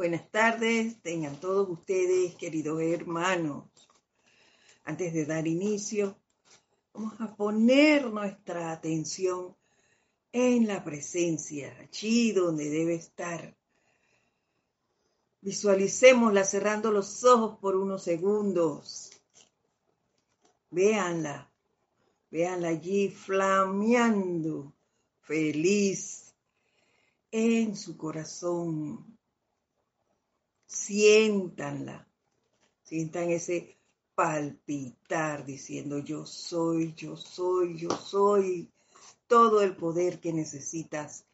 Buenas tardes, tengan todos ustedes, queridos hermanos. Antes de dar inicio, vamos a poner nuestra atención en la presencia, allí donde debe estar. Visualicémosla cerrando los ojos por unos segundos. Véanla, véanla allí flameando, feliz en su corazón siéntanla, sientan ese palpitar diciendo yo soy, yo soy, yo soy, todo el poder que necesitas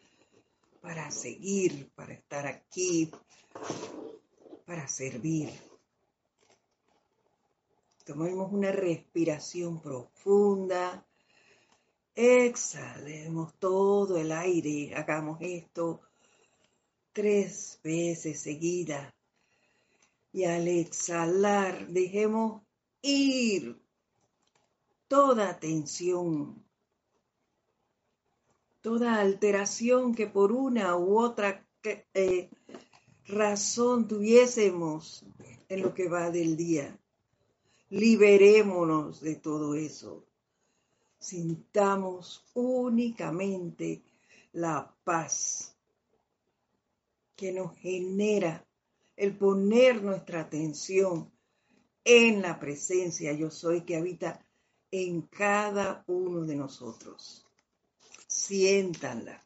para seguir, para estar aquí, para servir. Tomemos una respiración profunda. Exhalemos todo el aire. Hagamos esto tres veces seguidas. Y al exhalar, dejemos ir toda tensión, toda alteración que por una u otra eh, razón tuviésemos en lo que va del día. Liberémonos de todo eso. Sintamos únicamente la paz que nos genera el poner nuestra atención en la presencia yo soy que habita en cada uno de nosotros. Siéntanla.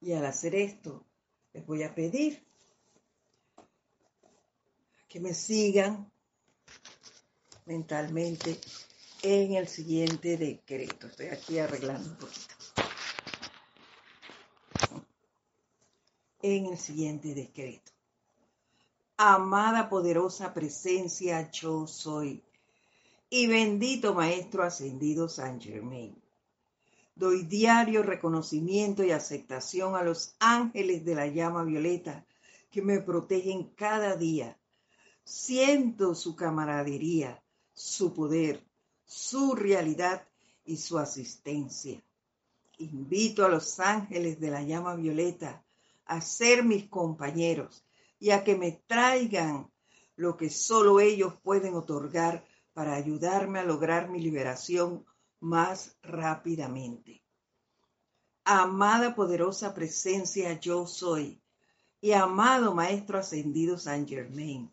Y al hacer esto, les voy a pedir que me sigan mentalmente en el siguiente decreto. Estoy aquí arreglando un poquito. En el siguiente decreto. Amada poderosa presencia, yo soy. Y bendito Maestro Ascendido San Germain. Doy diario reconocimiento y aceptación a los ángeles de la llama violeta que me protegen cada día. Siento su camaradería, su poder, su realidad y su asistencia. Invito a los ángeles de la llama violeta a ser mis compañeros y a que me traigan lo que solo ellos pueden otorgar para ayudarme a lograr mi liberación más rápidamente. Amada poderosa presencia yo soy y amado Maestro Ascendido San Germain,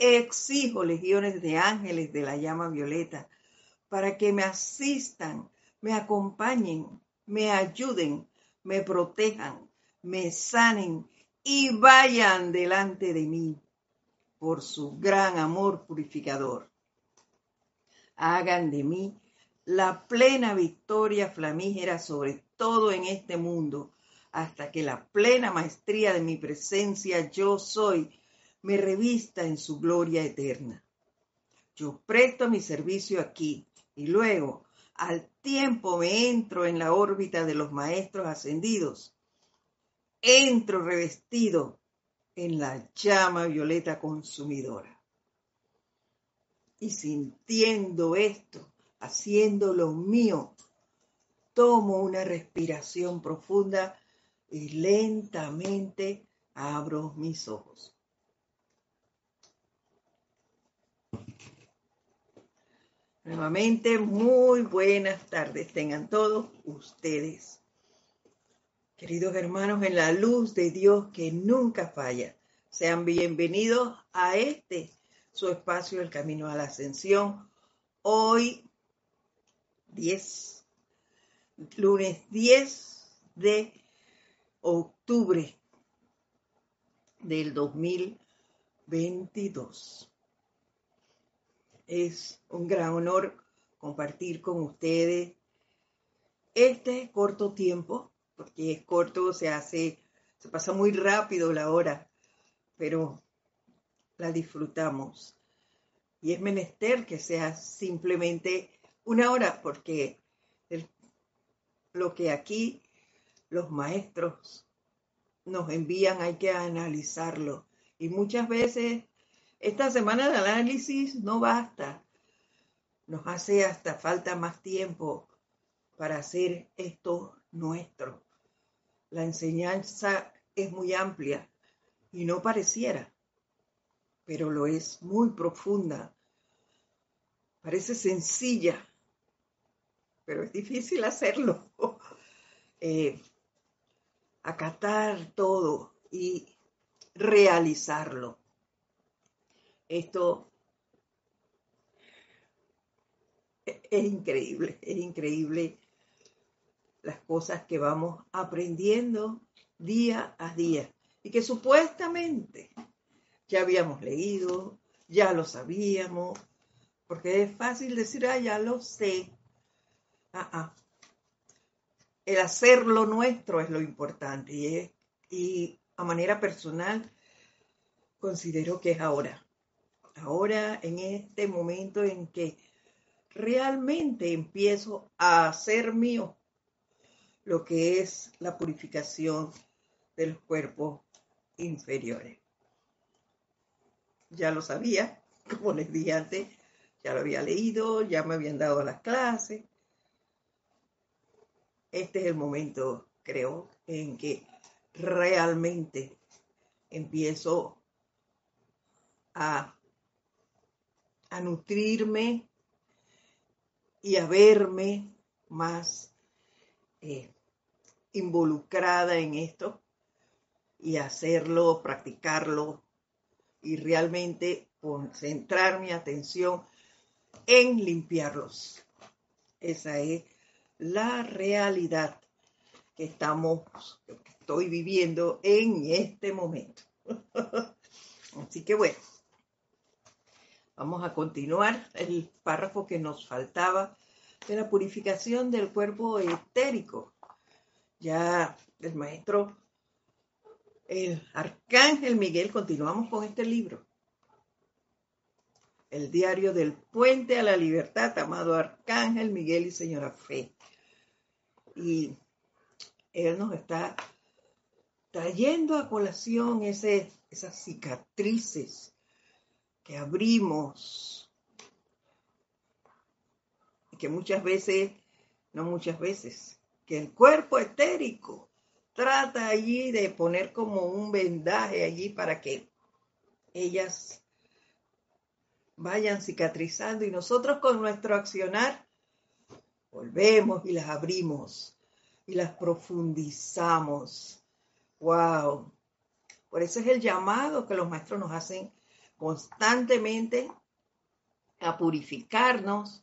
exijo legiones de ángeles de la llama violeta para que me asistan, me acompañen, me ayuden, me protejan, me sanen y vayan delante de mí por su gran amor purificador. Hagan de mí la plena victoria flamígera sobre todo en este mundo, hasta que la plena maestría de mi presencia yo soy me revista en su gloria eterna. Yo presto mi servicio aquí y luego al tiempo me entro en la órbita de los maestros ascendidos entro revestido en la llama violeta consumidora. Y sintiendo esto, haciendo lo mío, tomo una respiración profunda y lentamente abro mis ojos. Nuevamente, muy buenas tardes tengan todos ustedes. Queridos hermanos, en la luz de Dios que nunca falla, sean bienvenidos a este, su espacio, el camino a la ascensión. Hoy, 10, lunes 10 de octubre del 2022. Es un gran honor compartir con ustedes este corto tiempo porque es corto, se hace, se pasa muy rápido la hora, pero la disfrutamos. Y es menester que sea simplemente una hora, porque lo que aquí los maestros nos envían hay que analizarlo. Y muchas veces esta semana de análisis no basta. Nos hace hasta falta más tiempo para hacer esto nuestro. la enseñanza es muy amplia y no pareciera, pero lo es muy profunda. Parece sencilla, pero es difícil hacerlo. Eh, acatar todo y realizarlo. Esto es increíble, es increíble las cosas que vamos aprendiendo día a día y que supuestamente ya habíamos leído, ya lo sabíamos, porque es fácil decir, ah, ya lo sé. Ah, ah. El hacerlo nuestro es lo importante y, y a manera personal considero que es ahora. Ahora, en este momento en que realmente empiezo a hacer mío lo que es la purificación de los cuerpos inferiores. Ya lo sabía, como les dije antes, ya lo había leído, ya me habían dado las clases. Este es el momento, creo, en que realmente empiezo a, a nutrirme y a verme más eh, involucrada en esto y hacerlo, practicarlo y realmente concentrar mi atención en limpiarlos. Esa es la realidad que estamos, que estoy viviendo en este momento. Así que bueno, vamos a continuar el párrafo que nos faltaba de la purificación del cuerpo etérico. Ya el maestro, el arcángel Miguel, continuamos con este libro. El diario del puente a la libertad, amado arcángel Miguel y señora Fe. Y él nos está trayendo a colación esas cicatrices que abrimos que muchas veces, no muchas veces, que el cuerpo etérico trata allí de poner como un vendaje allí para que ellas vayan cicatrizando y nosotros con nuestro accionar volvemos y las abrimos y las profundizamos. ¡Wow! Por eso es el llamado que los maestros nos hacen constantemente a purificarnos,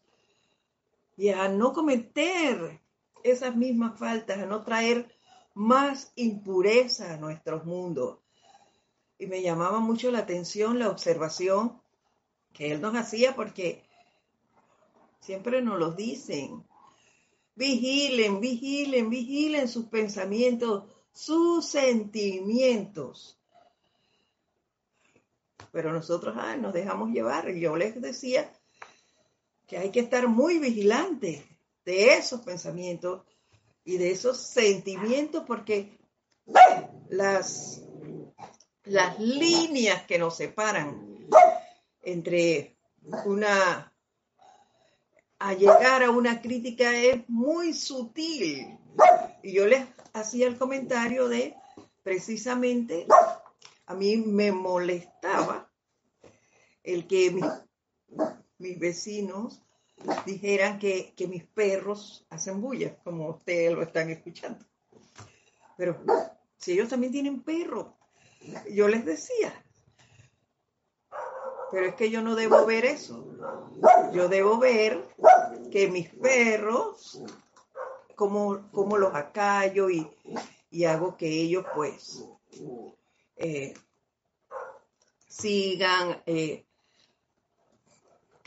y a no cometer esas mismas faltas, a no traer más impureza a nuestros mundos. Y me llamaba mucho la atención la observación que él nos hacía porque siempre nos lo dicen. Vigilen, vigilen, vigilen sus pensamientos, sus sentimientos. Pero nosotros nos dejamos llevar. Yo les decía que hay que estar muy vigilantes de esos pensamientos y de esos sentimientos porque las, las líneas que nos separan entre una a llegar a una crítica es muy sutil. Y yo les hacía el comentario de precisamente a mí me molestaba el que mis vecinos dijeran que, mis perros hacen bulla, como ustedes lo están escuchando. Pero si ellos también tienen perros, yo les decía, pero es que yo no debo ver eso. Yo debo ver que mis perros, como, como los acallo y, hago que ellos pues eh, sigan eh,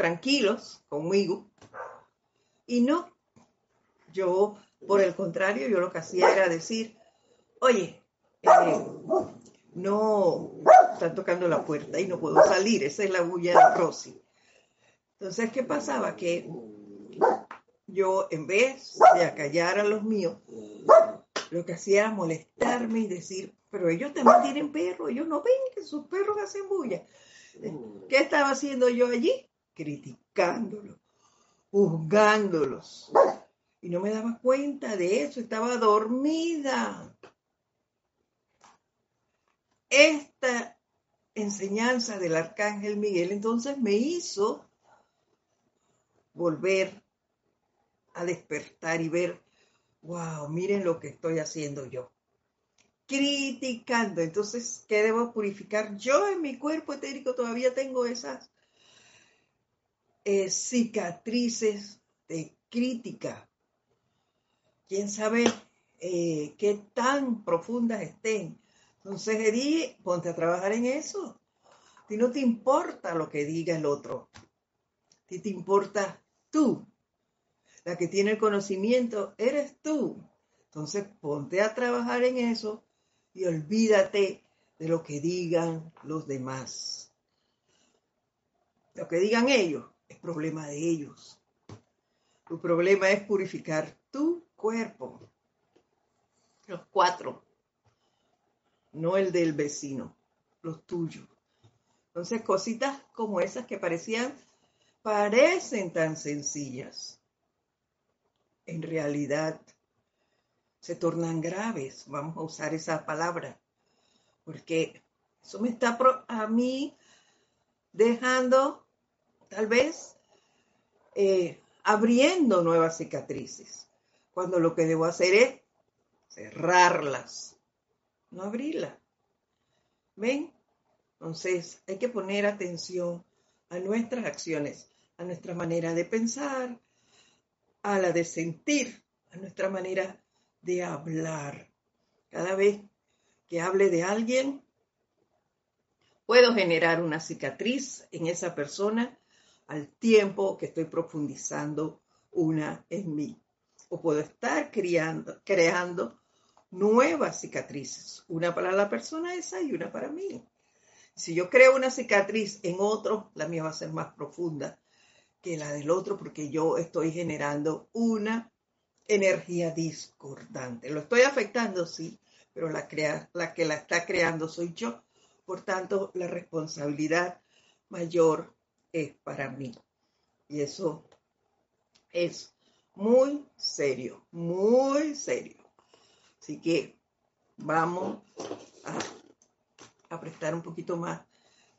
tranquilos conmigo. Y no, yo, por el contrario, yo lo que hacía era decir, oye, eh, no, están tocando la puerta y no puedo salir, esa es la bulla de Rosy. Entonces, ¿qué pasaba? Que yo, en vez de acallar a los míos, lo que hacía era molestarme y decir, pero ellos también tienen perros, ellos no ven que sus perros hacen bulla. ¿Qué estaba haciendo yo allí? Criticándolos, juzgándolos. Y no me daba cuenta de eso, estaba dormida. esta enseñanza del arcángel Miguel entonces me hizo volver a despertar y ver, wow, miren lo que estoy haciendo yo. Criticando. Entonces, ¿qué debo purificar? Yo en mi cuerpo etérico todavía tengo esas eh, cicatrices de crítica. ¿Quién sabe eh, qué tan profundas estén? Entonces, Edi, ponte a trabajar en eso. A no te importa lo que diga el otro. A ti te importa tú. La que tiene el conocimiento eres tú. Entonces, ponte a trabajar en eso y olvídate de lo que digan los demás. Lo que digan ellos es problema de ellos. Tu problema es purificar tu cuerpo. Los cuatro no el del vecino, los tuyos. Entonces, cositas como esas que parecían, parecen tan sencillas, en realidad se tornan graves, vamos a usar esa palabra, porque eso me está a mí dejando, tal vez, eh, abriendo nuevas cicatrices, cuando lo que debo hacer es cerrarlas no abrirla. ¿Ven? Entonces hay que poner atención a nuestras acciones, a nuestra manera de pensar, a la de sentir, a nuestra manera de hablar. Cada vez que hable de alguien, puedo generar una cicatriz en esa persona al tiempo que estoy profundizando una en mí. O puedo estar creando, creando nuevas cicatrices, una para la persona esa y una para mí. Si yo creo una cicatriz en otro, la mía va a ser más profunda que la del otro porque yo estoy generando una energía discordante. Lo estoy afectando, sí, pero la, crea, la que la está creando soy yo. Por tanto, la responsabilidad mayor es para mí. Y eso es muy serio, muy serio. Así que vamos a, prestar un poquito más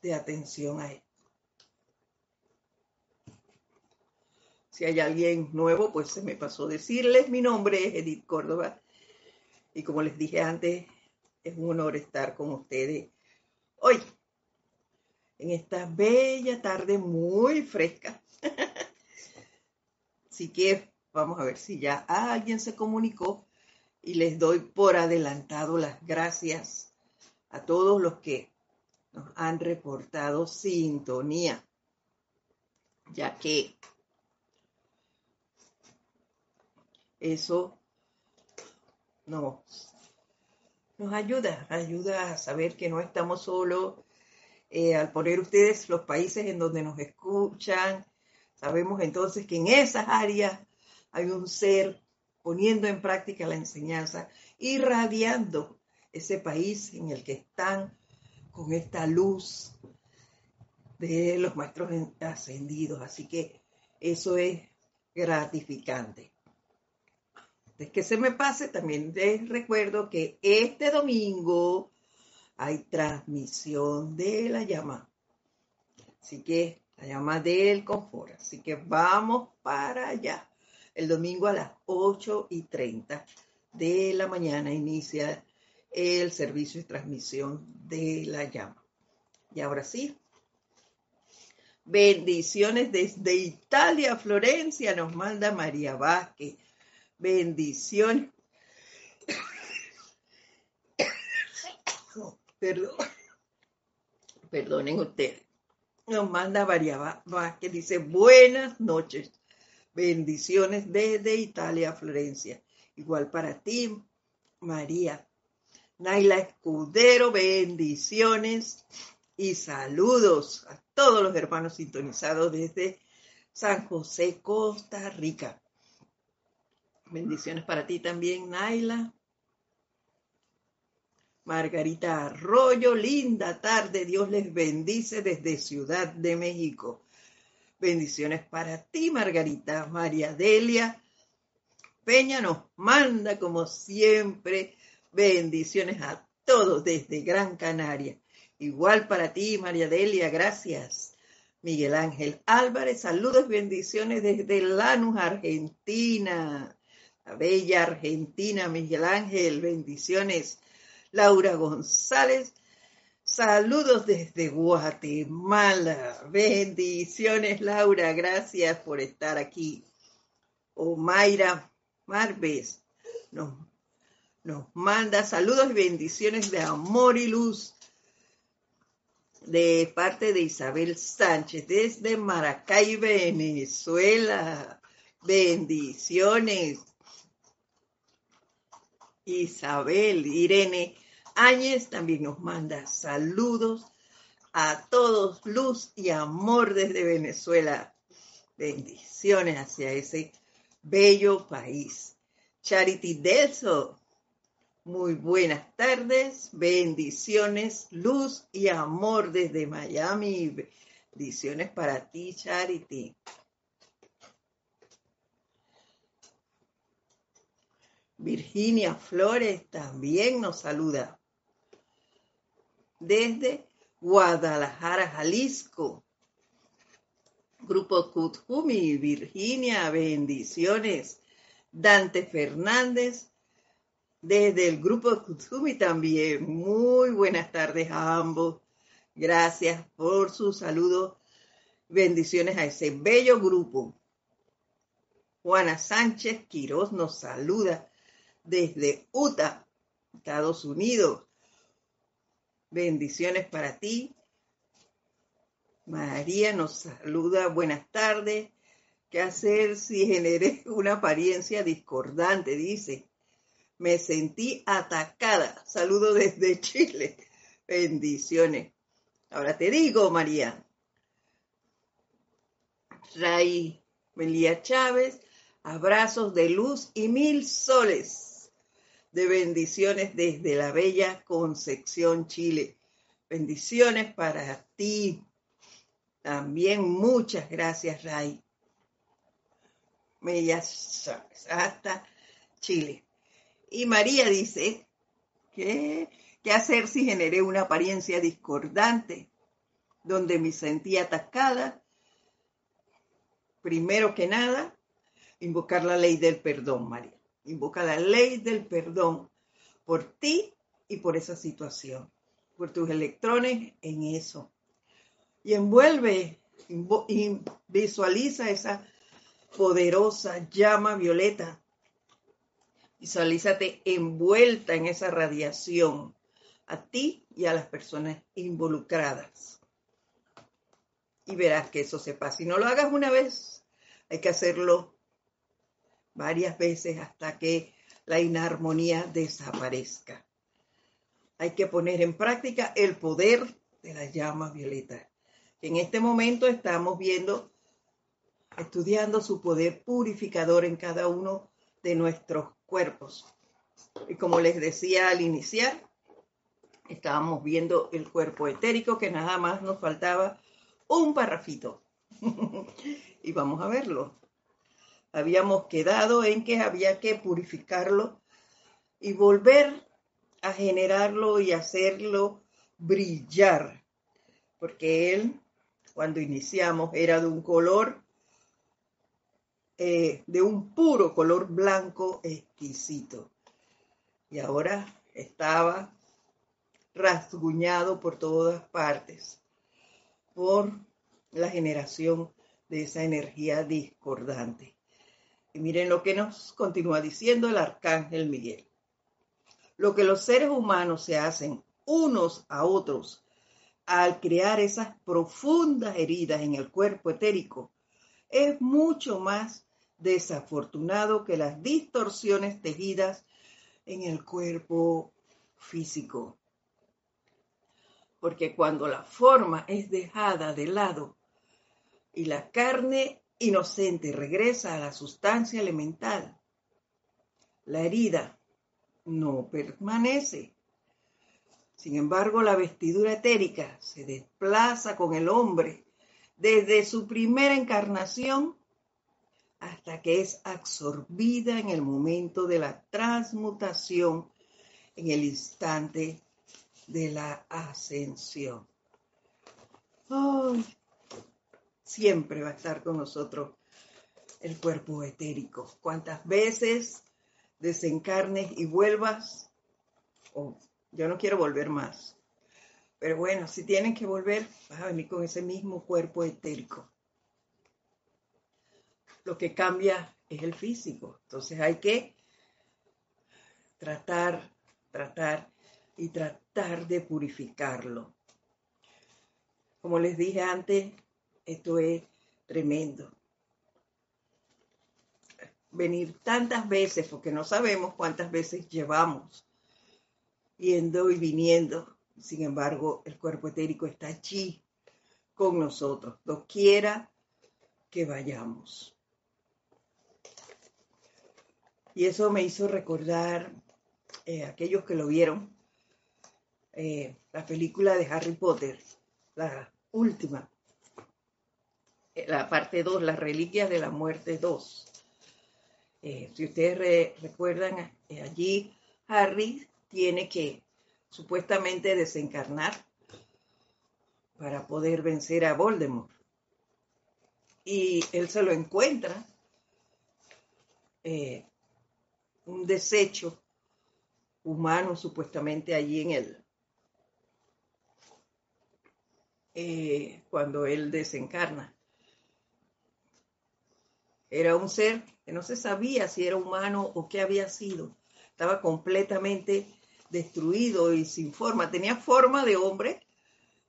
de atención a esto. Si hay alguien nuevo, pues se me pasó decirles. Mi nombre es Edith Córdoba. Y como les dije antes, es un honor estar con ustedes hoy, en esta bella tarde muy fresca. Así que vamos a ver si ya alguien se comunicó y les doy por adelantado las gracias a todos los que nos han reportado sintonía, ya que eso nos, nos ayuda, ayuda a saber que no estamos solos. Eh, al poner ustedes los países en donde nos escuchan, sabemos entonces que en esas áreas hay un ser poniendo en práctica la enseñanza, irradiando ese país en el que están con esta luz de los maestros ascendidos. Así que eso es gratificante. Es que se me pase, también les recuerdo que este domingo hay transmisión de la llama. Así que la llama del confort. Así que vamos para allá el domingo a las 8 y 30 de la mañana inicia el servicio de transmisión de la llama. Y ahora sí, bendiciones desde Italia, Florencia, nos manda María Vázquez. Bendiciones. Perdón. Perdonen ustedes. Nos manda María Vázquez, dice buenas noches. Bendiciones desde Italia, Florencia. Igual para ti, María. Naila Escudero, bendiciones y saludos a todos los hermanos sintonizados desde San José, Costa Rica. Bendiciones para ti también, Naila. Margarita Arroyo, linda tarde, Dios les bendice desde Ciudad de México. Bendiciones para ti, Margarita. María Delia Peña nos manda, como siempre, bendiciones a todo desde Gran Canaria. Igual para ti, María Delia, gracias. Miguel Ángel Álvarez, saludos bendiciones desde Lanús, Argentina. La bella Argentina, Miguel Ángel, bendiciones. Laura González, saludos desde Guatemala. Bendiciones, Laura, gracias por estar aquí. Omaira Marves nos, nos manda saludos y bendiciones de amor y luz de parte de Isabel Sánchez desde Maracay, Venezuela. Bendiciones. Isabel, Irene Áñez también nos manda saludos a todos, luz y amor desde Venezuela. Bendiciones hacia ese bello país. Charity Delso, muy buenas tardes, bendiciones, luz y amor desde Miami. Bendiciones para ti, Charity. Virginia Flores también nos saluda desde Guadalajara, Jalisco. Grupo Kutjumi, Virginia, bendiciones. Dante Fernández, desde el grupo Kutsumi también. Muy buenas tardes a ambos. Gracias por su saludo. Bendiciones a ese bello grupo. Juana Sánchez Quiroz nos saluda desde Utah, Estados Unidos. Bendiciones para ti. María nos saluda. Buenas tardes. ¿Qué hacer si generé una apariencia discordante? Dice. Me sentí atacada. Saludo desde Chile. Bendiciones. Ahora te digo, María. Ray Melía Chávez, abrazos de luz y mil soles de bendiciones desde la bella Concepción, Chile. Bendiciones para ti. También muchas gracias, Ray. Chávez, hasta Chile. Y María dice, ¿qué, ¿qué hacer si generé una apariencia discordante, donde me sentí atacada? Primero que nada, invocar la ley del perdón, María. Invoca la ley del perdón por ti y por esa situación, por tus electrones en eso. Y envuelve y visualiza esa poderosa llama violeta Visualízate envuelta en esa radiación, a ti y a las personas involucradas. Y verás que eso se pasa. Si no lo hagas una vez, hay que hacerlo varias veces hasta que la inarmonía desaparezca. Hay que poner en práctica el poder de la llama violeta. En este momento estamos viendo, estudiando su poder purificador en cada uno de nuestros cuerpos. Y como les decía al iniciar, estábamos viendo el cuerpo etérico, que nada más nos faltaba un parrafito. y vamos a verlo. Habíamos quedado en que había que purificarlo y volver a generarlo y hacerlo brillar, porque él, cuando iniciamos, era de un color eh, de un puro color blanco exquisito. Y ahora estaba rasguñado por todas partes por la generación de esa energía discordante. Y miren lo que nos continúa diciendo el arcángel Miguel. Lo que los seres humanos se hacen unos a otros al crear esas profundas heridas en el cuerpo etérico es mucho más desafortunado que las distorsiones tejidas en el cuerpo físico. Porque cuando la forma es dejada de lado y la carne inocente regresa a la sustancia elemental, la herida no permanece. Sin embargo, la vestidura etérica se desplaza con el hombre desde su primera encarnación hasta que es absorbida en el momento de la transmutación, en el instante de la ascensión. Siempre va a estar con nosotros el cuerpo etérico. Cuántas veces desencarnes y vuelvas, o yo no quiero volver más. Pero bueno, si tienen que volver, vas a venir con ese mismo cuerpo etérico. Lo que cambia es el físico. Entonces hay que tratar, tratar y tratar de purificarlo. Como les dije antes, esto es tremendo. Venir tantas veces, porque no sabemos cuántas veces llevamos yendo y viniendo. Sin embargo, el cuerpo etérico está allí con nosotros, quiera que vayamos. Y eso me hizo recordar eh, aquellos que lo vieron, eh, la película de Harry Potter, la última, la parte 2, las reliquias de la muerte 2. si ustedes recuerdan, allí Harry tiene que supuestamente desencarnar para poder vencer a Voldemort. Y él se lo encuentra, eh, un desecho humano supuestamente allí en él, eh, cuando él desencarna. Era un ser que no se sabía si era humano o qué había sido. Estaba completamente destruido y sin forma. Tenía forma de hombre,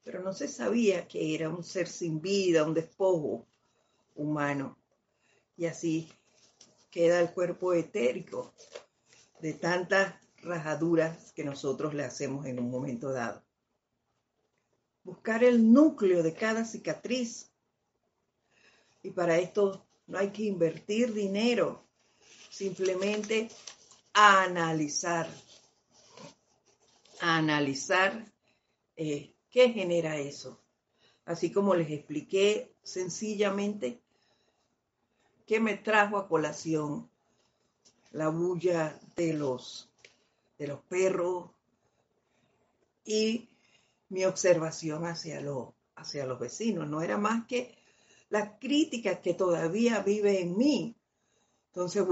pero no se sabía que era un ser sin vida, un despojo humano. Y así queda el cuerpo etérico de tantas rajaduras que nosotros le hacemos en un momento dado. Buscar el núcleo de cada cicatriz. Y para esto no hay que invertir dinero, simplemente analizar analizar eh, qué genera eso. Así como les expliqué sencillamente qué me trajo a colación la bulla de los, de los perros y mi observación hacia, lo, hacia los vecinos. No era más que la crítica que todavía vive en mí. Entonces,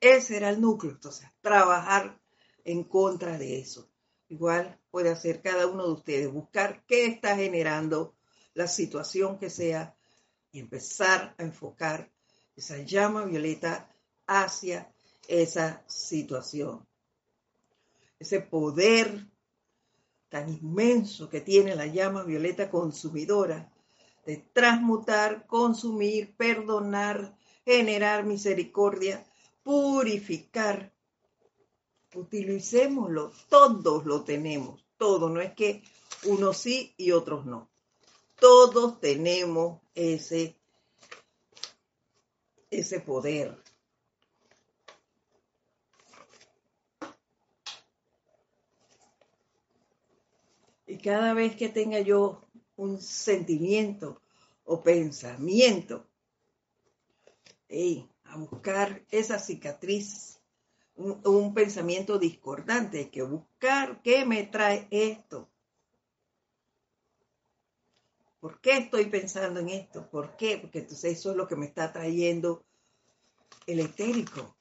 ese era el núcleo. Entonces, trabajar en contra de eso igual puede hacer cada uno de ustedes, buscar qué está generando la situación que sea y empezar a enfocar esa llama violeta hacia esa situación. Ese poder tan inmenso que tiene la llama violeta consumidora de transmutar, consumir, perdonar, generar misericordia, purificar utilicémoslo, todos lo tenemos, todo, no es que unos sí y otros no. Todos tenemos ese, ese poder. Y cada vez que tenga yo un sentimiento o pensamiento, a buscar esa cicatriz un, pensamiento discordante, hay que buscar qué me trae esto. ¿Por qué estoy pensando en esto? ¿Por qué? Porque entonces eso es lo que me está trayendo el etérico.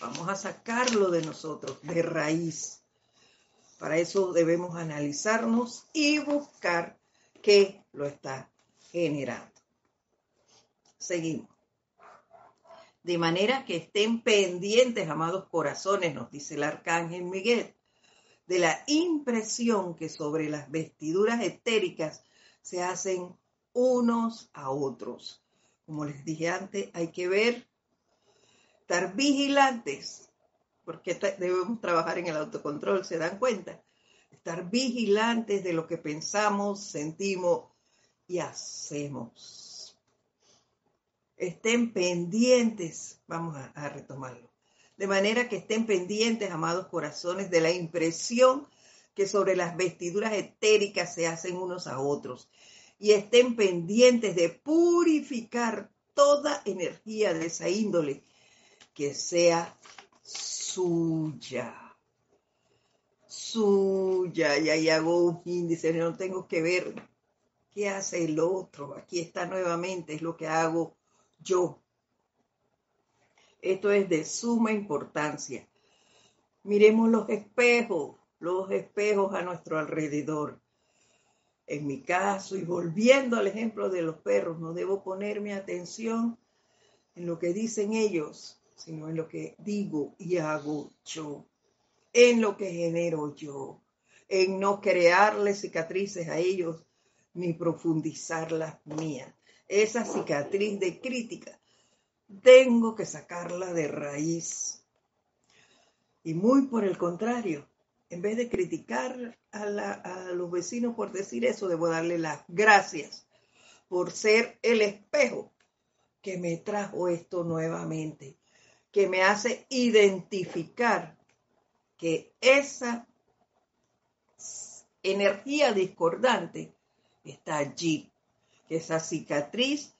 vamos a sacarlo de nosotros, de raíz. Para eso debemos analizarnos y buscar qué lo está generando. Seguimos. De manera que estén pendientes, amados corazones, nos dice el arcángel Miguel, de la impresión que sobre las vestiduras etéricas se hacen unos a otros. Como les dije antes, hay que ver, estar vigilantes, porque debemos trabajar en el autocontrol, ¿se dan cuenta? Estar vigilantes de lo que pensamos, sentimos y hacemos. Estén pendientes, vamos a, retomarlo, de manera que estén pendientes, amados corazones, de la impresión que sobre las vestiduras etéricas se hacen unos a otros. Y estén pendientes de purificar toda energía de esa índole que sea suya, suya y ahí hago un índice, no tengo que ver qué hace el otro, aquí está nuevamente, es lo que hago yo. Esto es de suma importancia. Miremos los espejos, los espejos a nuestro alrededor. En mi caso, y volviendo al ejemplo de los perros, no debo poner mi atención en lo que dicen ellos, sino en lo que digo y hago yo en lo que genero yo, en no crearle cicatrices a ellos ni profundizar las mías. Esa cicatriz de crítica tengo que sacarla de raíz. Y muy por el contrario, en vez de criticar a, los vecinos por decir eso, debo darle las gracias por ser el espejo que me trajo esto nuevamente, que me hace identificar que esa energía discordante está allí, que esa cicatriz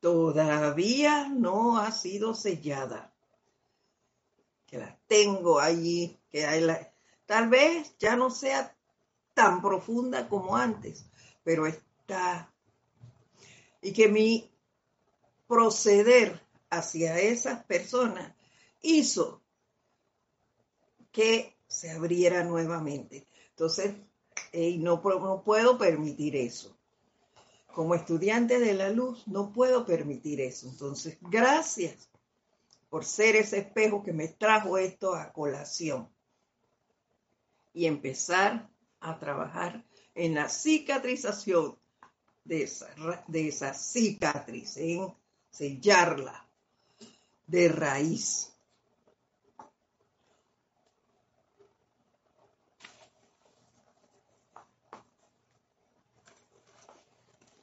todavía no ha sido sellada, que la tengo allí, que hay la, tal vez ya no sea tan profunda como antes, pero está. Y que mi proceder hacia esas personas hizo que se abriera nuevamente. Entonces, no, no puedo permitir eso. Como estudiante de la luz, no puedo permitir eso. Entonces, gracias por ser ese espejo que me trajo esto a colación y empezar a trabajar en la cicatrización de esa, de esa cicatriz, en sellarla de raíz.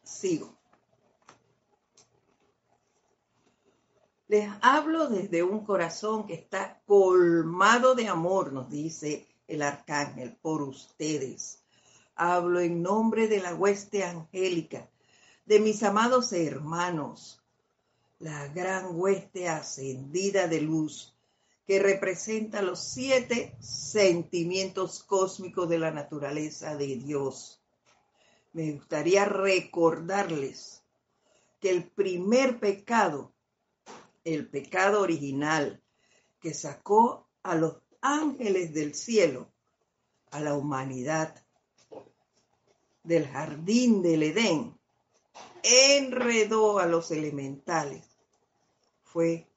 sigo. Les hablo desde un corazón que está colmado de amor, nos dice el arcángel, por ustedes. Hablo en nombre de la hueste angélica, de mis amados hermanos, la gran hueste ascendida de luz que representa los siete sentimientos cósmicos de la naturaleza de Dios. Me gustaría recordarles que el primer pecado, el pecado original que sacó a los ángeles del cielo, a la humanidad del jardín del Edén, enredó a los elementales, fue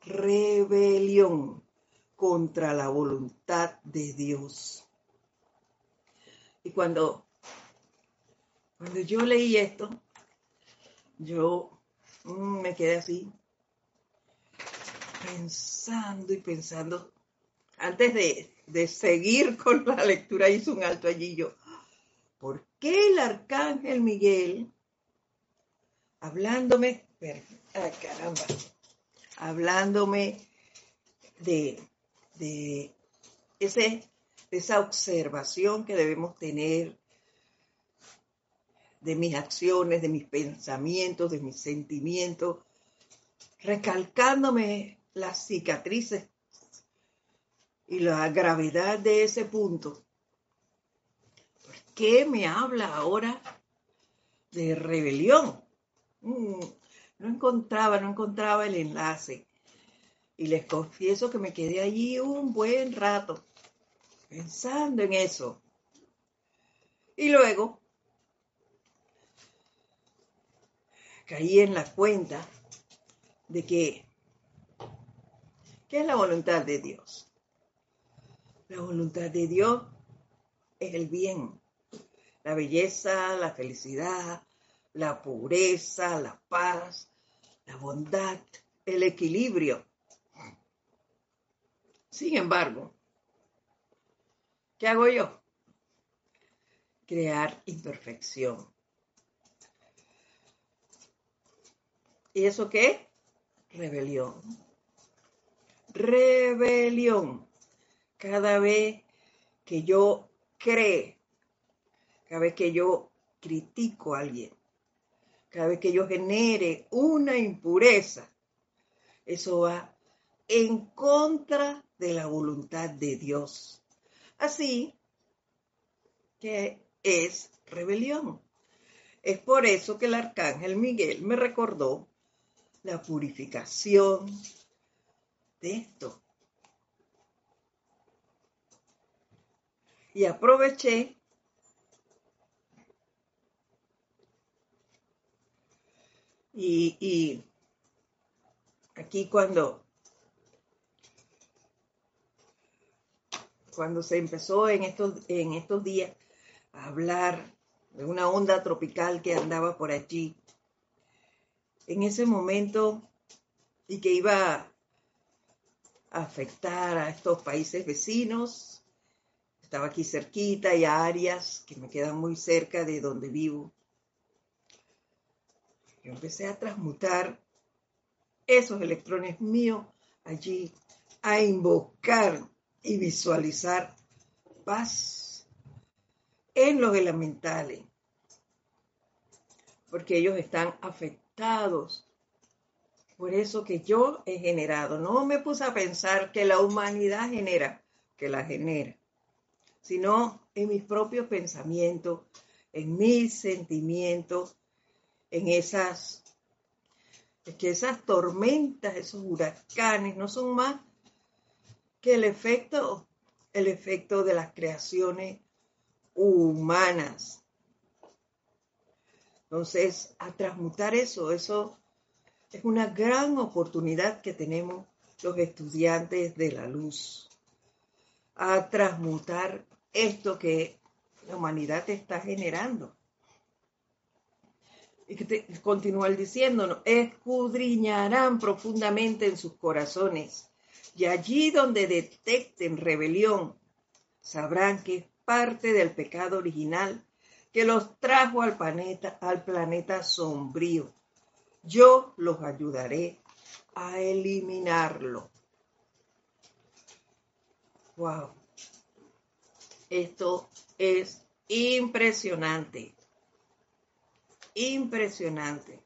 rebelión contra la voluntad de Dios. Y cuando cuando yo leí esto, yo mm, me quedé así, pensando y pensando. Antes de, seguir con la lectura, hice un alto allí yo. ¿Por qué el arcángel Miguel, hablándome, ah, caramba, hablándome de, de, ese, de esa observación que debemos tener de mis acciones, de mis pensamientos, de mis sentimientos, recalcándome las cicatrices y la gravedad de ese punto. ¿Por qué me habla ahora de rebelión? No encontraba, no encontraba el enlace. Y les confieso que me quedé allí un buen rato pensando en eso. Y luego caí en la cuenta de que, ¿qué es la voluntad de Dios? La voluntad de Dios es el bien, la belleza, la felicidad, la pureza, la paz, la bondad, el equilibrio. Sin embargo, ¿qué hago yo? Crear imperfección. ¿Y eso qué? Rebelión. Rebelión. Cada vez que yo creo, cada vez que yo critico a alguien, cada vez que yo genere una impureza, eso va en contra de la voluntad de Dios. Así que es rebelión. Es por eso que el arcángel Miguel me recordó la purificación de esto. Y aproveché y, aquí cuando cuando se empezó en estos, en estos días a hablar de una onda tropical que andaba por allí, en ese momento y que iba a afectar a estos países vecinos. Estaba aquí cerquita y a áreas que me quedan muy cerca de donde vivo. Yo empecé a transmutar esos electrones míos allí, a invocar y visualizar paz en los elementales, porque ellos están afectados por eso que yo he generado. No me puse a pensar que la humanidad genera, que la genera, sino en mis propios pensamientos, en mis sentimientos, en esas, que esas tormentas, esos huracanes no son más que el efecto, el efecto de las creaciones humanas. Entonces, a transmutar eso, eso es una gran oportunidad que tenemos los estudiantes de la luz, a transmutar esto que la humanidad está generando. Y que continúa diciéndonos, escudriñarán profundamente en sus corazones y allí donde detecten rebelión, sabrán que es parte del pecado original que los trajo al planeta, al planeta sombrío. Yo los ayudaré a eliminarlo. Wow. Esto es impresionante. Impresionante.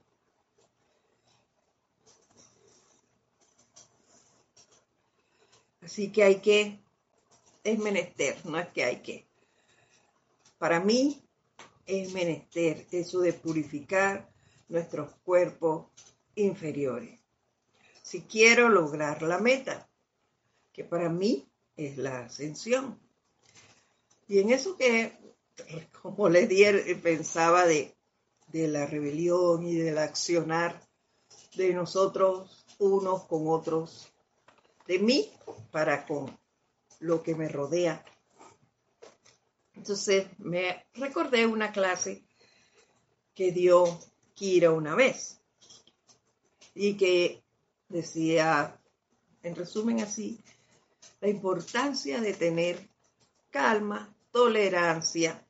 Así que hay que, es menester, no es que hay que. Para mí es menester eso de purificar nuestros cuerpos inferiores. Si quiero lograr la meta, que para mí es la ascensión. Y en eso que, como le di, pensaba de, de la rebelión y del accionar de nosotros unos con otros de mí para con lo que me rodea. Entonces me recordé una clase que dio Kira una vez y que decía, en resumen así, la importancia de tener calma, tolerancia,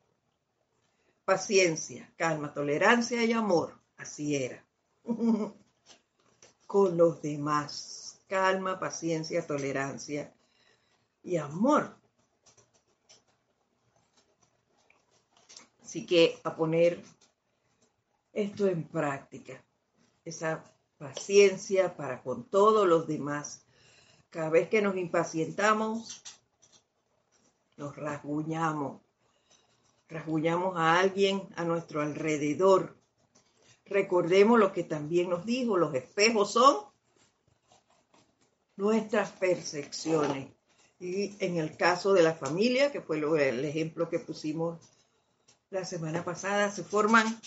paciencia, calma, tolerancia y amor. Así era. con los demás calma, paciencia, tolerancia y amor. Así que a poner esto en práctica, esa paciencia para con todos los demás. Cada vez que nos impacientamos, nos rasguñamos, rasguñamos a alguien a nuestro alrededor. Recordemos lo que también nos dijo, los espejos son nuestras percepciones. Y en el caso de la familia, que fue el ejemplo que pusimos la semana pasada, se forman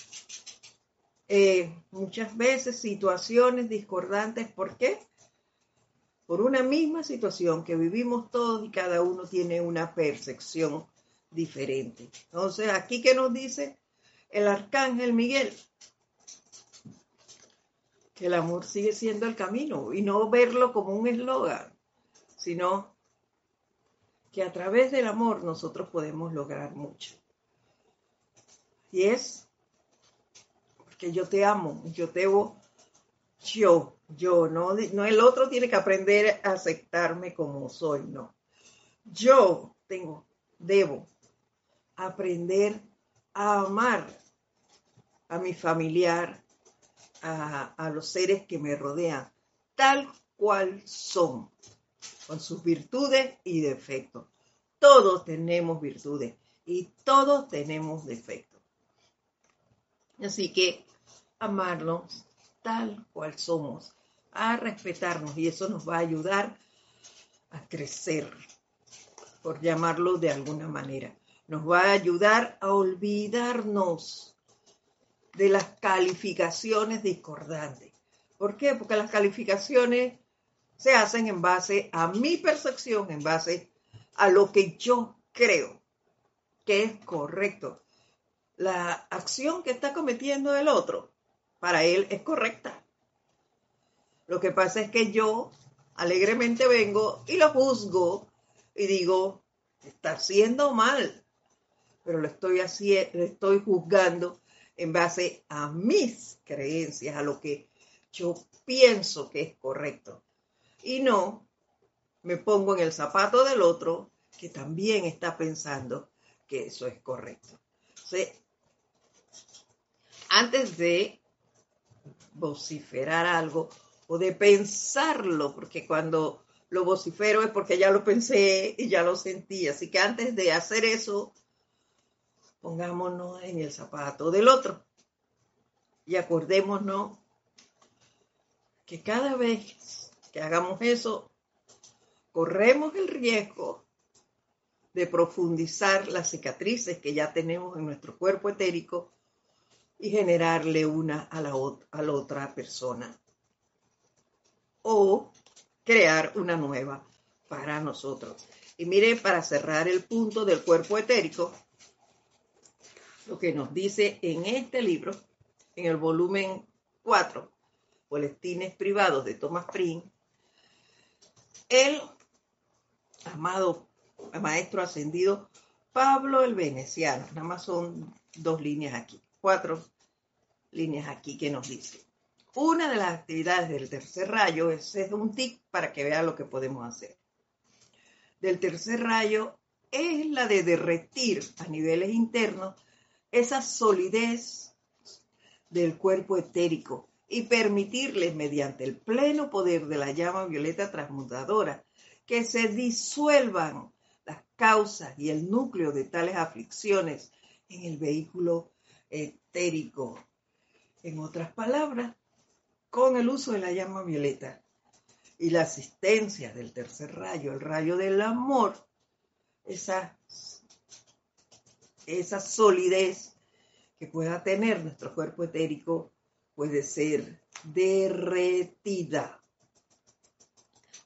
eh, muchas veces situaciones discordantes. ¿Por qué? Por una misma situación que vivimos todos y cada uno tiene una percepción diferente. Entonces, aquí que nos dice el arcángel Miguel, que el amor sigue siendo el camino y no verlo como un eslogan, sino que a través del amor nosotros podemos lograr mucho. Y es porque yo te amo, yo te amo, yo, yo, no, no el otro tiene que aprender a aceptarme como soy, no. Yo tengo, debo aprender a amar a mi familiar, a, los seres que me rodean, tal cual son, con sus virtudes y defectos. todos tenemos virtudes y todos tenemos defectos. Así que amarnos tal cual somos, a respetarnos y eso nos va a ayudar a crecer, por llamarlo de alguna manera. Nos va a ayudar a olvidarnos de las calificaciones discordantes. ¿Por qué? Porque las calificaciones se hacen en base a mi percepción, en base a lo que yo creo que es correcto. La acción que está cometiendo el otro, para él es correcta. Lo que pasa es que yo alegremente vengo y lo juzgo y digo, está haciendo mal, pero lo estoy, haciendo, lo estoy juzgando en base a mis creencias, a lo que yo pienso que es correcto. Y no me pongo en el zapato del otro que también está pensando que eso es correcto. antes de vociferar algo o de pensarlo, porque cuando lo vocifero es porque ya lo pensé y ya lo sentí. Así que antes de hacer eso, pongámonos en el zapato del otro y acordémonos que cada vez que hagamos eso, corremos el riesgo de profundizar las cicatrices que ya tenemos en nuestro cuerpo etérico y generarle una a la, a la otra persona. O crear una nueva para nosotros. Y mire, para cerrar el punto del cuerpo etérico, lo que nos dice en este libro, en el volumen 4, Boletines Privados de Thomas Prince, el amado maestro ascendido Pablo el Veneciano, nada más son dos líneas aquí, cuatro líneas aquí que nos dice. Una de las actividades del tercer rayo es, es un tic para que vea lo que podemos hacer. Del tercer rayo es la de derretir a niveles internos esa solidez del cuerpo etérico y permitirles mediante el pleno poder de la llama violeta transmutadora que se disuelvan las causas y el núcleo de tales aflicciones en el vehículo etérico. En otras palabras, con el uso de la llama violeta y la asistencia del tercer rayo, el rayo del amor, esa esa solidez que pueda tener nuestro cuerpo etérico puede ser derretida.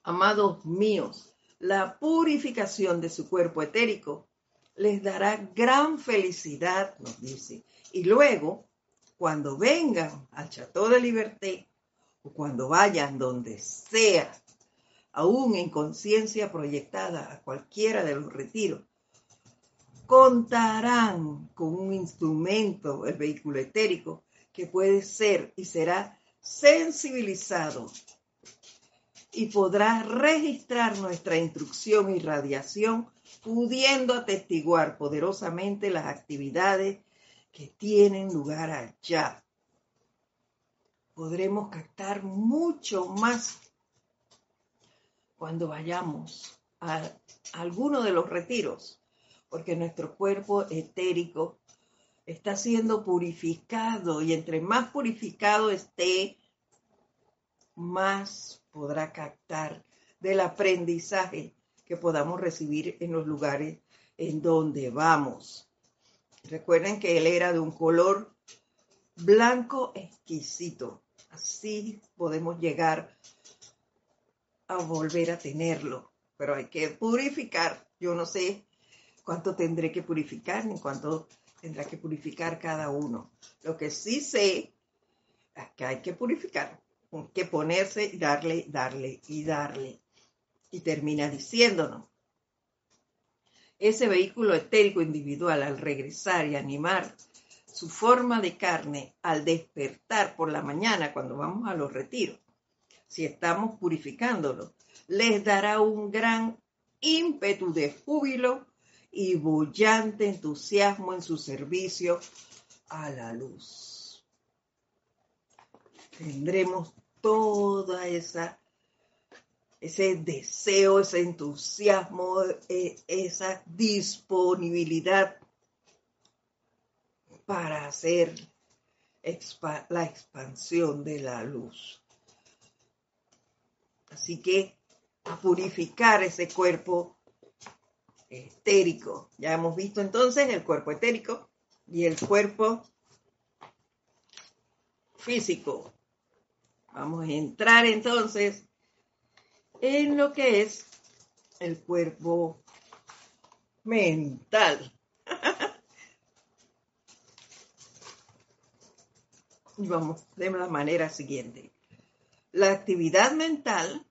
Amados míos, la purificación de su cuerpo etérico les dará gran felicidad, nos dice. Y luego, cuando vengan al Chateau de Liberté o cuando vayan donde sea, aún en conciencia proyectada a cualquiera de los retiros, contarán con un instrumento, el vehículo etérico, que puede ser y será sensibilizado y podrá registrar nuestra instrucción y radiación, pudiendo atestiguar poderosamente las actividades que tienen lugar allá. Podremos captar mucho más cuando vayamos a alguno de los retiros porque nuestro cuerpo etérico está siendo purificado y entre más purificado esté, más podrá captar del aprendizaje que podamos recibir en los lugares en donde vamos. Recuerden que él era de un color blanco exquisito. Así podemos llegar a volver a tenerlo, pero hay que purificar. Yo no sé cuánto tendré que purificar ni cuánto tendrá que purificar cada uno. Lo que sí sé es que hay que purificar, hay que ponerse y darle, darle y darle. Y termina diciéndonos, ese vehículo etérico individual al regresar y animar su forma de carne al despertar por la mañana cuando vamos a los retiros, si estamos purificándolo, les dará un gran ímpetu de júbilo y bullante entusiasmo en su servicio a la luz. Tendremos toda esa ese deseo, ese entusiasmo, e, esa disponibilidad para hacer la expansión de la luz. Así que a purificar ese cuerpo estérico. Ya hemos visto entonces el cuerpo etérico y el cuerpo físico. Vamos a entrar entonces en lo que es el cuerpo mental. y vamos de la manera siguiente. La actividad mental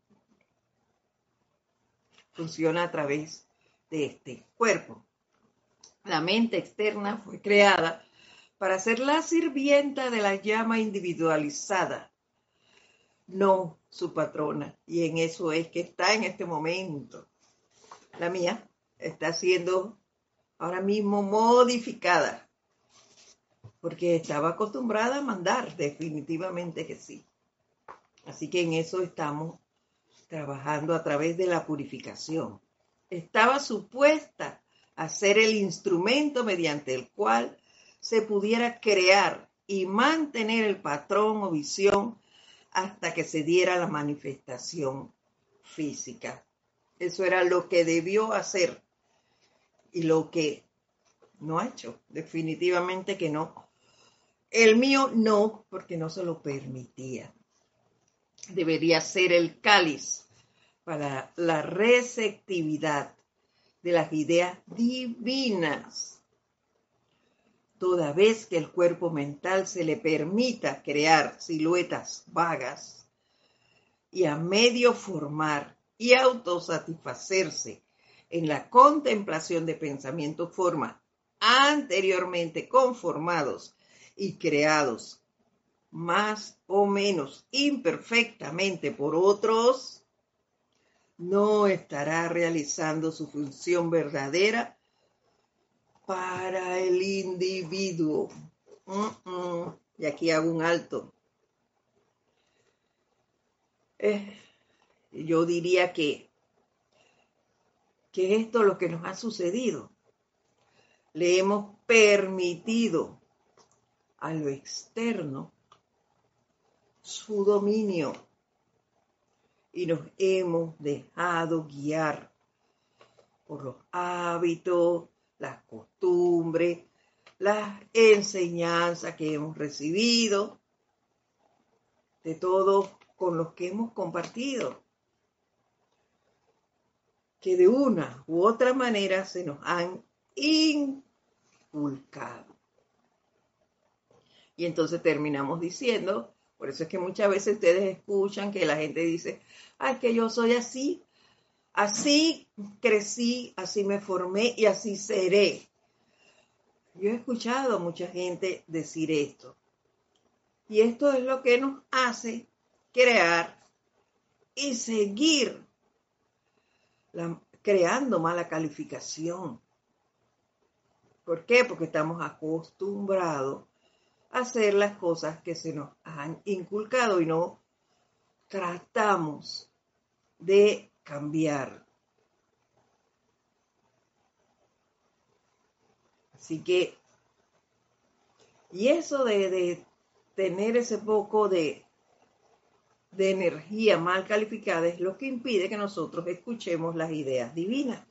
funciona a través de este cuerpo. La mente externa fue creada para ser la sirvienta de la llama individualizada, no su patrona. Y en eso es que está en este momento. La mía está siendo ahora mismo modificada, porque estaba acostumbrada a mandar, definitivamente que sí. Así que en eso estamos trabajando a través de la purificación. Estaba supuesta a ser el instrumento mediante el cual se pudiera crear y mantener el patrón o visión hasta que se diera la manifestación física. Eso era lo que debió hacer y lo que no ha hecho. Definitivamente que no. El mío no, porque no se lo permitía debería ser el cáliz para la receptividad de las ideas divinas. Toda vez que el cuerpo mental se le permita crear siluetas vagas y a medio formar y autosatisfacerse en la contemplación de pensamientos forma anteriormente conformados y creados más o menos imperfectamente por otros, no estará realizando su función verdadera para el individuo. Y aquí hago un alto. Eh, yo diría que, que esto es lo que nos ha sucedido. Le hemos permitido a lo externo su dominio y nos hemos dejado guiar por los hábitos, las costumbres, las enseñanzas que hemos recibido, de todos con los que hemos compartido, que de una u otra manera se nos han inculcado. Y entonces terminamos diciendo por eso es que muchas veces ustedes escuchan que la gente dice, ay, que yo soy así, así crecí, así me formé y así seré. Yo he escuchado a mucha gente decir esto. Y esto es lo que nos hace crear y seguir creando mala calificación. ¿Por qué? Porque estamos acostumbrados hacer las cosas que se nos han inculcado y no tratamos de cambiar. Así que, y eso de, tener ese poco de, de energía mal calificada es lo que impide que nosotros escuchemos las ideas divinas.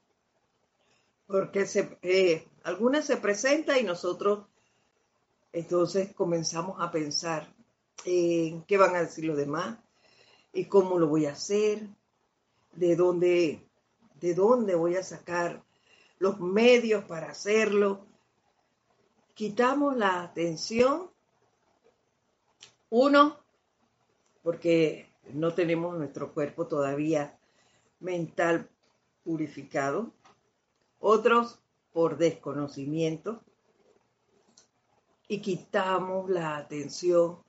Porque se, eh, algunas se presentan y nosotros entonces comenzamos a pensar en qué van a decir los demás y cómo lo voy a hacer, de dónde, de dónde voy a sacar los medios para hacerlo. Quitamos la atención, uno, porque no tenemos nuestro cuerpo todavía mental purificado, otros por desconocimiento, y quitamos la atención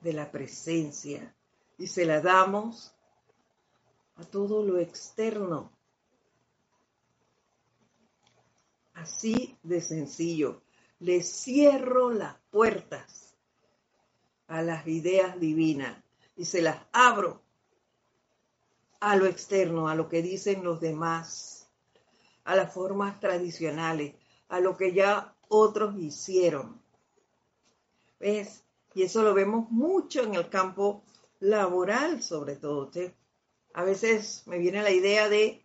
de la presencia y se la damos a todo lo externo. Así de sencillo. Le cierro las puertas a las ideas divinas y se las abro a lo externo, a lo que dicen los demás, a las formas tradicionales, a lo que ya otros hicieron. ¿Ves? Y eso lo vemos mucho en el campo laboral, sobre todo. A veces me viene la idea de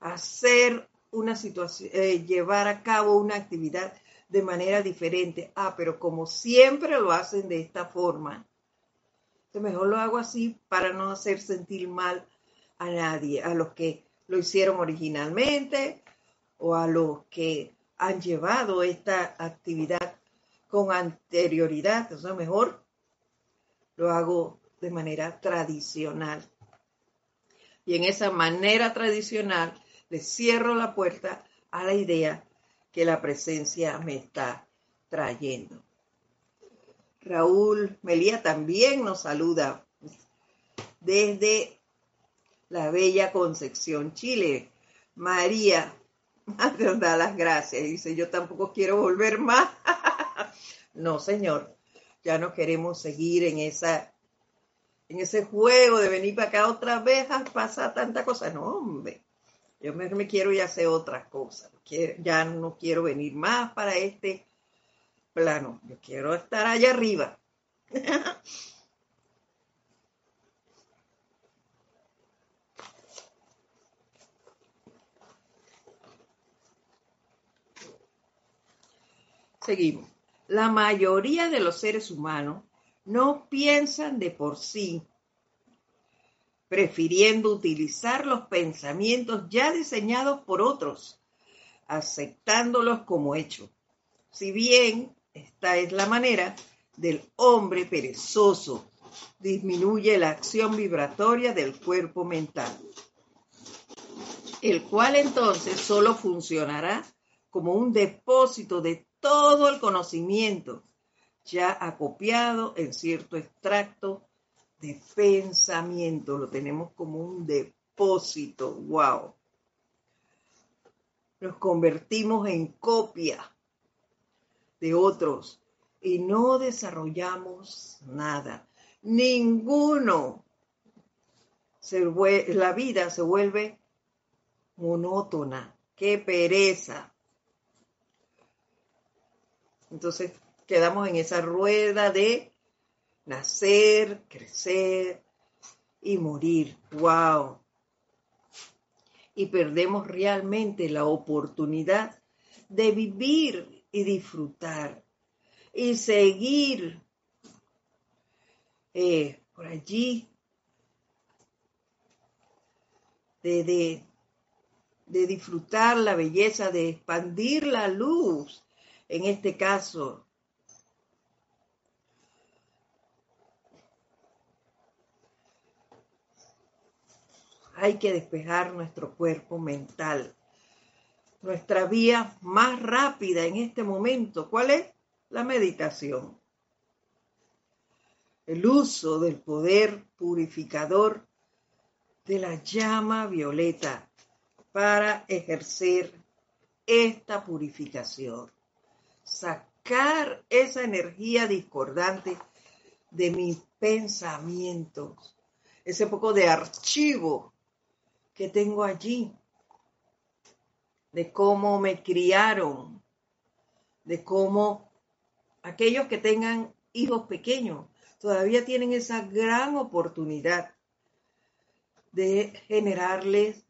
hacer una situación, eh, llevar a cabo una actividad de manera diferente. Ah, pero como siempre lo hacen de esta forma, mejor lo hago así para no hacer sentir mal a nadie, a los que lo hicieron originalmente o a los que han llevado esta actividad con anterioridad. Entonces, mejor lo hago de manera tradicional. Y en esa manera tradicional le cierro la puerta a la idea que la presencia me está trayendo. Raúl Melía también nos saluda desde la bella Concepción, Chile. María da las gracias. Dice, yo tampoco quiero volver más. no, señor, ya no queremos seguir en esa en ese juego de venir para acá otra vez a pasar tanta cosa. No, hombre, yo me, me quiero y hacer otras cosas. ya no quiero venir más para este plano. Yo quiero estar allá arriba. Seguimos. La mayoría de los seres humanos no piensan de por sí, prefiriendo utilizar los pensamientos ya diseñados por otros, aceptándolos como hechos. Si bien esta es la manera del hombre perezoso. Disminuye la acción vibratoria del cuerpo mental, el cual entonces solo funcionará como un depósito de todo el conocimiento ya acopiado en cierto extracto de pensamiento. Lo tenemos como un depósito. ¡Wow! Nos convertimos en copia de otros y no desarrollamos nada. Ninguno. la vida se vuelve monótona. Qué pereza. Entonces quedamos en esa rueda de nacer, crecer y morir. ¡Wow! Y perdemos realmente la oportunidad de vivir y disfrutar y seguir eh, por allí de, de, de disfrutar la belleza, de expandir la luz, en este caso hay que despejar nuestro cuerpo mental nuestra vía más rápida en este momento. ¿Cuál es? La meditación. El uso del poder purificador de la llama violeta para ejercer esta purificación. Sacar esa energía discordante de mis pensamientos, ese poco de archivo que tengo allí de cómo me criaron, de cómo aquellos que tengan hijos pequeños todavía tienen esa gran oportunidad de generarles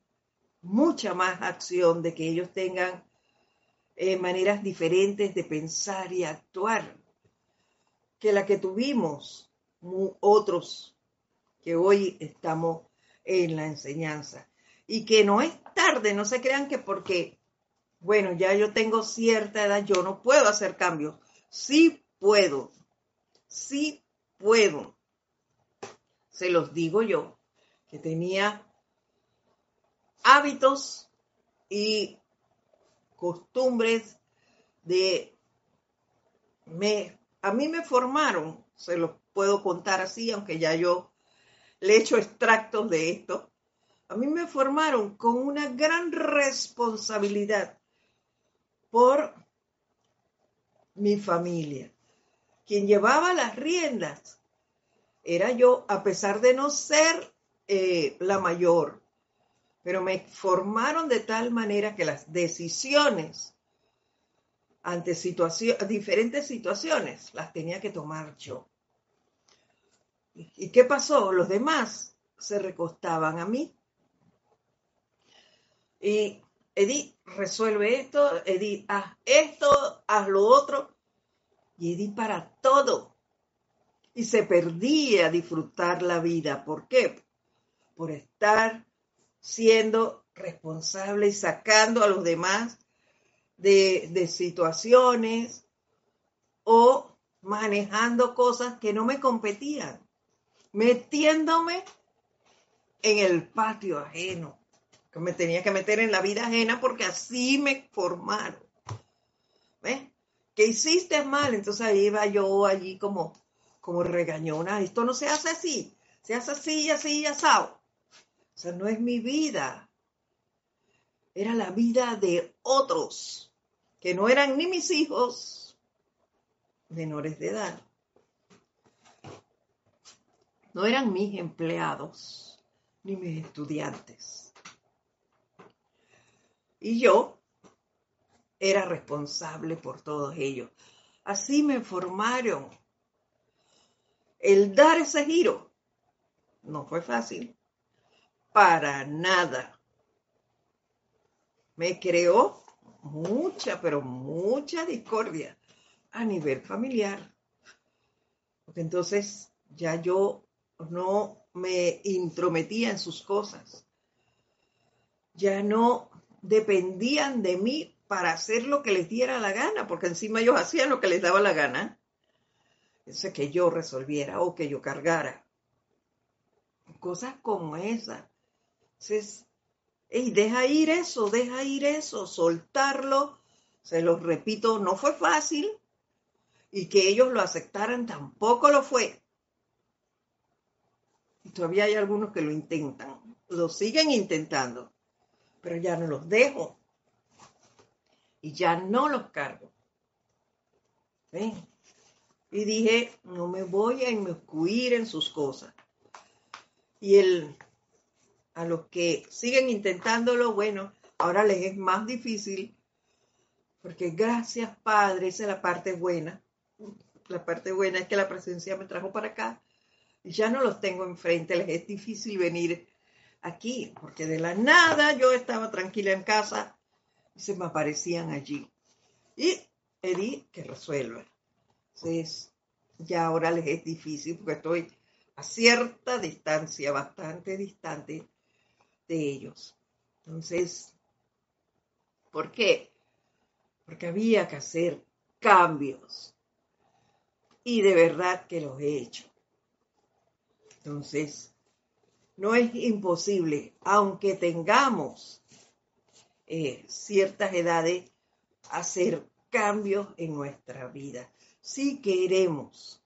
mucha más acción, de que ellos tengan eh, maneras diferentes de pensar y actuar que la que tuvimos otros que hoy estamos en la enseñanza y que no es tarde, no se crean que porque, bueno, ya yo tengo cierta edad, yo no puedo hacer cambios. Sí puedo, sí puedo. Se los digo yo, que tenía hábitos y costumbres de... Me, a mí me formaron, se los puedo contar así, aunque ya yo le he hecho extractos de esto, a mí me formaron con una gran responsabilidad por mi familia. Quien llevaba las riendas era yo, a pesar de no ser eh, la mayor, pero me formaron de tal manera que las decisiones ante diferentes situaciones las tenía que tomar yo. ¿Y qué pasó? Los demás se recostaban a mí. Y Edith, resuelve esto, Edith, haz esto, haz lo otro. Y Edith para todo. Y se perdía disfrutar la vida. ¿Por qué? Por estar siendo responsable y sacando a los demás de, de situaciones o manejando cosas que no me competían metiéndome en el patio ajeno, que me tenía que meter en la vida ajena porque así me formaron. ¿Ves? Que hiciste mal, entonces ahí iba yo allí como, como regañona, esto no se hace así, se hace así, así, asado. O sea, no es mi vida. Era la vida de otros, que no eran ni mis hijos menores de edad no eran mis empleados ni mis estudiantes. Y yo era responsable por todos ellos. Así me formaron. El dar ese giro no fue fácil. Para nada. Me creó mucha, pero mucha discordia a nivel familiar. Porque entonces ya yo no me intrometía en sus cosas. Ya no dependían de mí para hacer lo que les diera la gana, porque encima ellos hacían lo que les daba la gana. Eso que yo resolviera o que yo cargara. Cosas como esas. Entonces, deja ir eso, deja ir eso, soltarlo. Se los repito, no fue fácil. Y que ellos lo aceptaran tampoco lo fue todavía hay algunos que lo intentan, lo siguen intentando, pero ya no los dejo y ya no los cargo. Y dije, no me voy a inmiscuir en sus cosas. Y el, a los que siguen intentándolo, bueno, ahora les es más difícil, porque gracias Padre, esa es la parte buena. La parte buena es que la presencia me trajo para acá ya no los tengo enfrente, les es difícil venir aquí, porque de la nada yo estaba tranquila en casa y se me aparecían allí. Y Edith que resuelva. Entonces, ya ahora les es difícil porque estoy a cierta distancia, bastante distante de ellos. Entonces, ¿por qué? Porque había que hacer cambios. Y de verdad que los he hecho. Entonces, no es imposible, aunque tengamos eh, ciertas edades, hacer cambios en nuestra vida. Si queremos,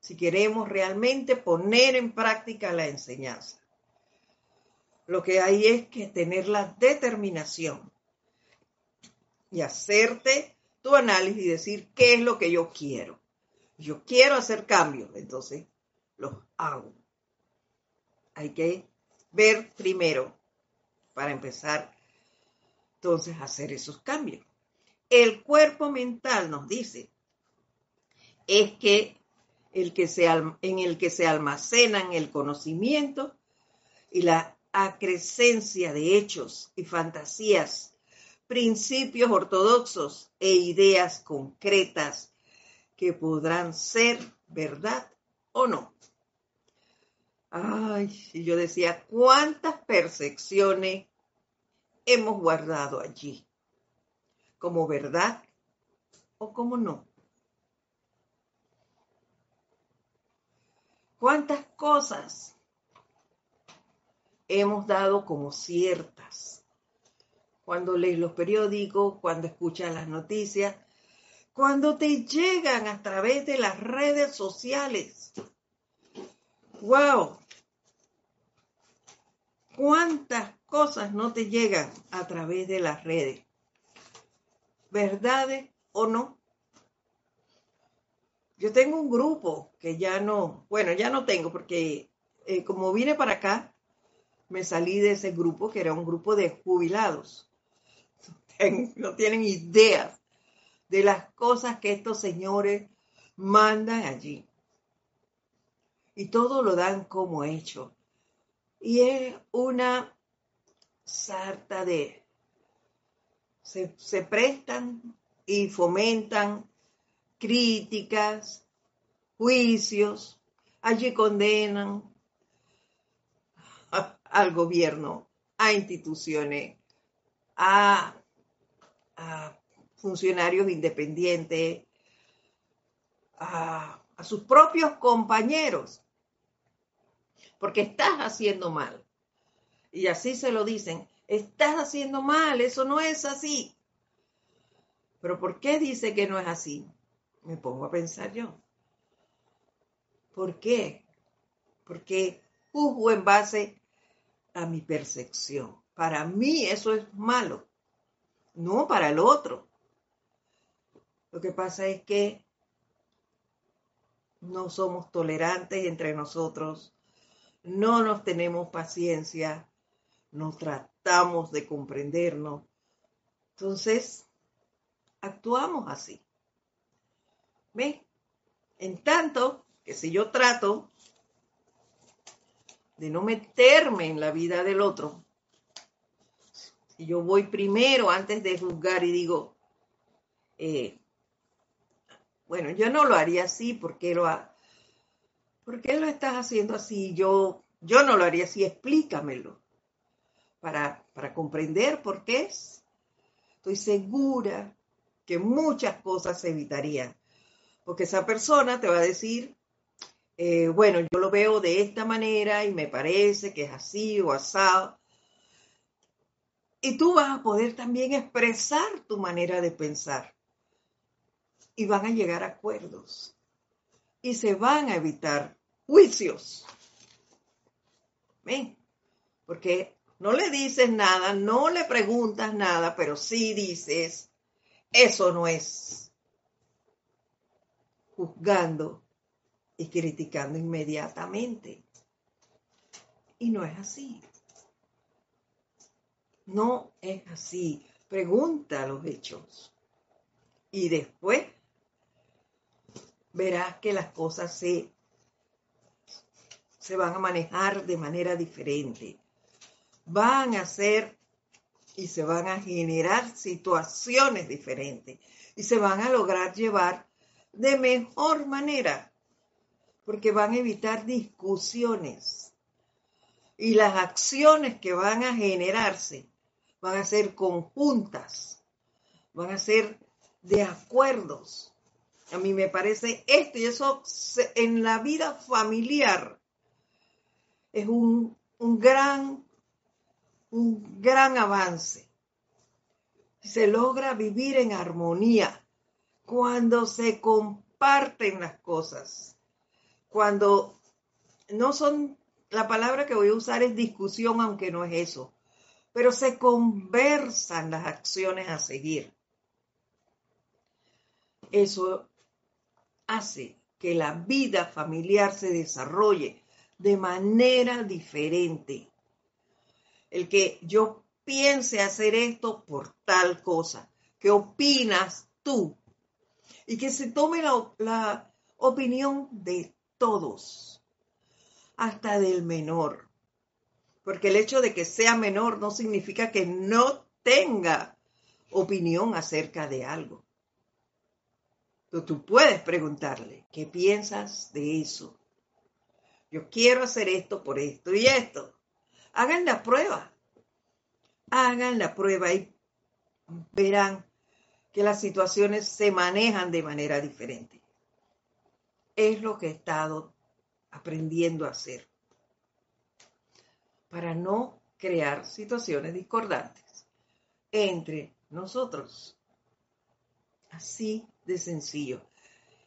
si queremos realmente poner en práctica la enseñanza. Lo que hay es que tener la determinación y hacerte tu análisis y decir qué es lo que yo quiero. Yo quiero hacer cambios, entonces los hago. Hay que ver primero para empezar entonces a hacer esos cambios. El cuerpo mental nos dice es que, el que se, en el que se almacenan el conocimiento y la acrescencia de hechos y fantasías, principios ortodoxos e ideas concretas que podrán ser verdad o no. Ay, yo decía, ¿cuántas percepciones hemos guardado allí? ¿Como verdad o como no? ¿Cuántas cosas hemos dado como ciertas? Cuando lees los periódicos, cuando escuchas las noticias, cuando te llegan a través de las redes sociales wow, cuántas cosas no te llegan a través de las redes, verdades o no. Yo tengo un grupo que ya no, bueno, ya no tengo porque eh, como vine para acá, me salí de ese grupo, que era un grupo de jubilados. No tienen idea de las cosas que estos señores mandan allí. Y todo lo dan como hecho. Y es una sarta de... Se, se prestan y fomentan críticas, juicios, allí condenan al gobierno, a instituciones, a, funcionarios independientes, a, a sus propios compañeros, porque estás haciendo mal. Y así se lo dicen, estás haciendo mal, eso no es así. Pero ¿por qué dice que no es así? Me pongo a pensar yo. ¿Por qué? Porque juzgo en base a mi percepción. Para mí eso es malo, no para el otro. Lo que pasa es que no somos tolerantes entre nosotros, no nos tenemos paciencia, no tratamos de comprendernos. Entonces, actuamos así. ¿Ve? En tanto que si yo trato de no meterme en la vida del otro, si yo voy primero antes de juzgar y digo, eh, bueno, yo no lo haría así, porque lo ha, ¿por qué lo estás haciendo así? Yo, yo no lo haría así, explícamelo para, para comprender por qué es. Estoy segura que muchas cosas se evitarían, porque esa persona te va a decir, eh, bueno, yo lo veo de esta manera y me parece que es así o asado. Y tú vas a poder también expresar tu manera de pensar. Y van a llegar a acuerdos. Y se van a evitar juicios. ¿Ven? Porque no le dices nada, no le preguntas nada, pero sí dices, eso no es. Juzgando y criticando inmediatamente. Y no es así. No es así. Pregunta los hechos. Y después verás que las cosas se, se van a manejar de manera diferente. Van a ser y se van a generar situaciones diferentes y se van a lograr llevar de mejor manera porque van a evitar discusiones y las acciones que van a generarse van a ser conjuntas, van a ser de acuerdos. A mí me parece esto y eso en la vida familiar es un, un gran, un gran avance. Se logra vivir en armonía cuando se comparten las cosas cuando no son, la palabra que voy a usar es discusión, aunque no es eso, pero se conversan las acciones a seguir. Eso hace que la vida familiar se desarrolle de manera diferente. El que yo piense hacer esto por tal cosa, ¿qué opinas tú? Y que se tome la, opinión de todos, hasta del menor. Porque el hecho de que sea menor no significa que no tenga opinión acerca de algo. Pero tú puedes preguntarle, ¿qué piensas de eso? Yo quiero hacer esto por esto y esto. Hagan la prueba. Hagan la prueba y verán que las situaciones se manejan de manera diferente es lo que he estado aprendiendo a hacer para no crear situaciones discordantes entre nosotros. Así de sencillo.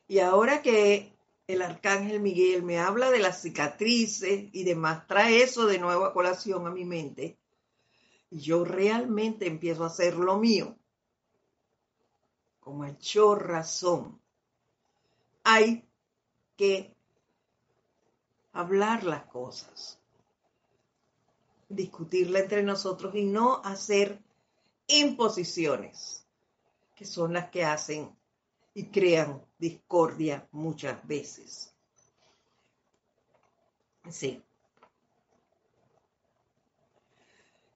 Y ahora que el arcángel Miguel me habla de las cicatrices y demás, trae eso de nuevo a colación a mi mente, y yo realmente empiezo a hacer lo mío. Como hecho razón. Hay hablar las cosas. discutirla entre nosotros y no hacer imposiciones, que son las que hacen y crean discordia muchas veces. Sí.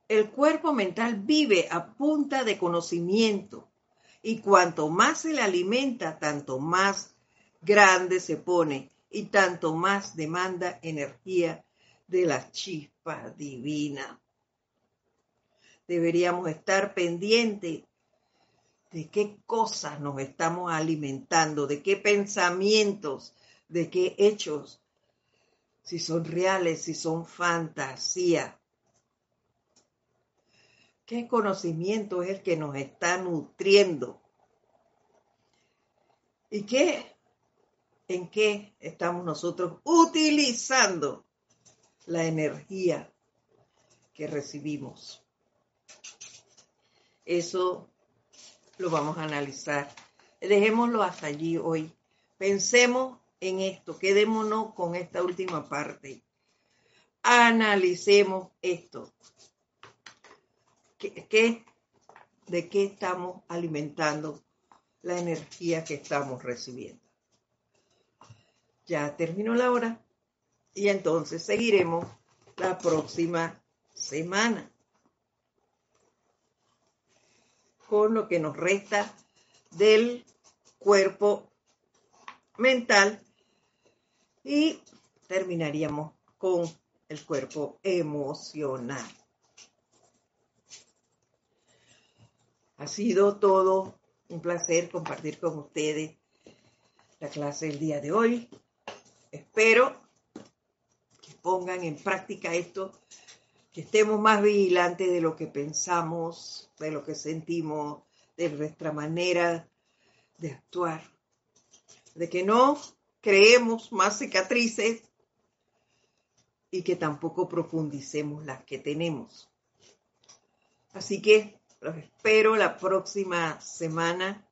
El cuerpo mental vive a punta de conocimiento y cuanto más se le alimenta, tanto más grande se pone y tanto más demanda energía de la chispa divina. Deberíamos estar pendientes de qué cosas nos estamos alimentando, de qué pensamientos, de qué hechos, si son reales, si son fantasía. ¿Qué conocimiento es el que nos está nutriendo? ¿Y qué, en qué estamos nosotros utilizando la energía que recibimos? Eso lo vamos a analizar. Dejémoslo hasta allí hoy. Pensemos en esto, quedémonos con esta última parte. Analicemos esto. ¿Qué, de qué estamos alimentando la energía que estamos recibiendo? Ya terminó la hora y entonces seguiremos la próxima semana con lo que nos resta del cuerpo mental y terminaríamos con el cuerpo emocional. Ha sido todo un placer compartir con ustedes la clase del día de hoy. Espero que pongan en práctica esto, que estemos más vigilantes de lo que pensamos, de lo que sentimos, de nuestra manera de actuar, de que no creemos más cicatrices y que tampoco profundicemos las que tenemos. Así que los espero la próxima semana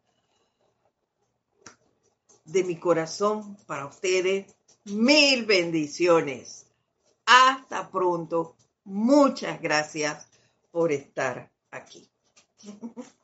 de mi corazón para ustedes. Mil bendiciones. Hasta pronto. Muchas gracias por estar aquí.